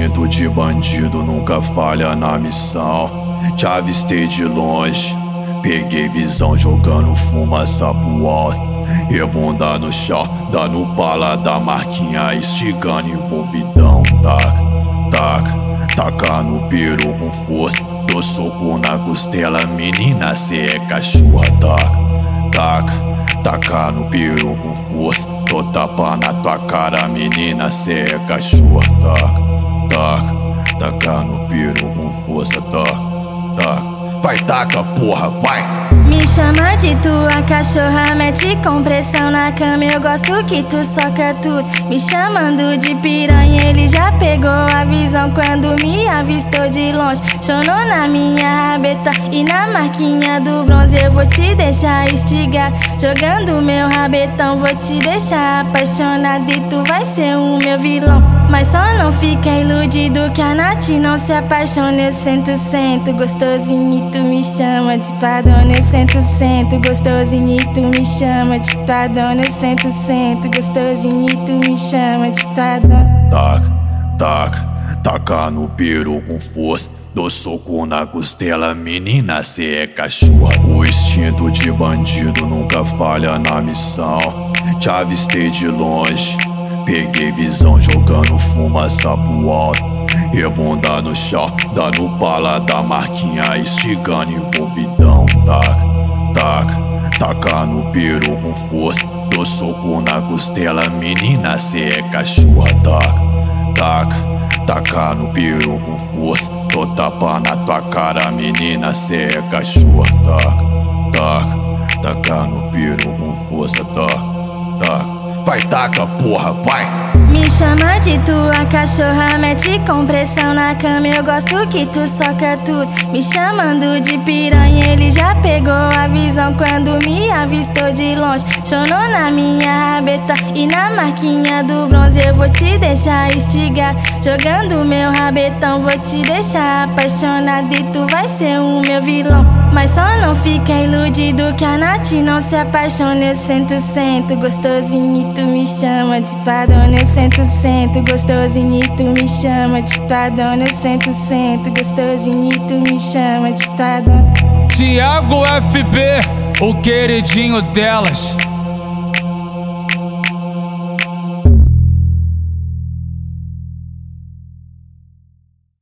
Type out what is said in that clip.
instinto de bandido nunca falha na missão. Te avistei de longe, peguei visão jogando fumaça pro alto. E bunda no chão, dando bala da marquinha, estigando envolvidão. Taca, taca, taca no peru com força. Dou soco na costela, menina, cê é cachorra. Taca, taca, taca no peru com força. Tô tapa na tua cara, menina, cê é cachorra. Taca, taca no peru com força. Taca, taca. Vai, taca, porra, vai! Chama de tua cachorra, mete compressão na cama. Eu gosto que tu soca tudo. Me chamando de piranha, ele já pegou a visão quando me avistou de longe. Chonou na minha rabeta e na marquinha do bronze. Eu vou te deixar estigar. Jogando meu rabetão, vou te deixar apaixonado e tu vai ser o meu vilão. Mas só não fica iludido que a Nath não se apaixona. Eu sento, sento, gostosinho e tu me chama de tua dona. Eu sento, sento, gostosinho e tu me chama de tua dona. Eu sento, sento, gostosinho e tu me chama de tua dona. Taca, taca, taca no peru com força. Dou soco na costela, menina, cê é cachorra. O instinto de bandido nunca falha na missão. Te avistei de longe. Peguei visão jogando fumaça pro alto. E bunda no chão, dando bala da marquinha, estigando envolvidão. Taca, taca, taca no peru com força. Dou soco na costela, menina, cê é cachorra. Taca, taca, taca no peru com força. Tô tapa na tua cara, menina, cê é cachorra. Taca, taca, taca no peru com força. Taca, taca. Vai, taca, porra, vai! Me chama de tua cachorra, mete compressão na cama. Eu gosto que tu soca tudo. Me chamando de piranha, ele já pegou a visão quando me avistou de longe. Chonou na minha rabeta e na marquinha do bronze. Eu vou te deixar estigar. Jogando meu rabetão, vou te deixar apaixonado e tu vai ser o meu vilão. Mas só não fica iludido que a Nath não se apaixona. Eu sento, sento, gostosinho e tu me chama de tua. Sento, sento, gostosinho tu me chama de tua dona. Eu sento, sento, gostosinho tu me chama de tua dona. Tiago FB, o queridinho delas.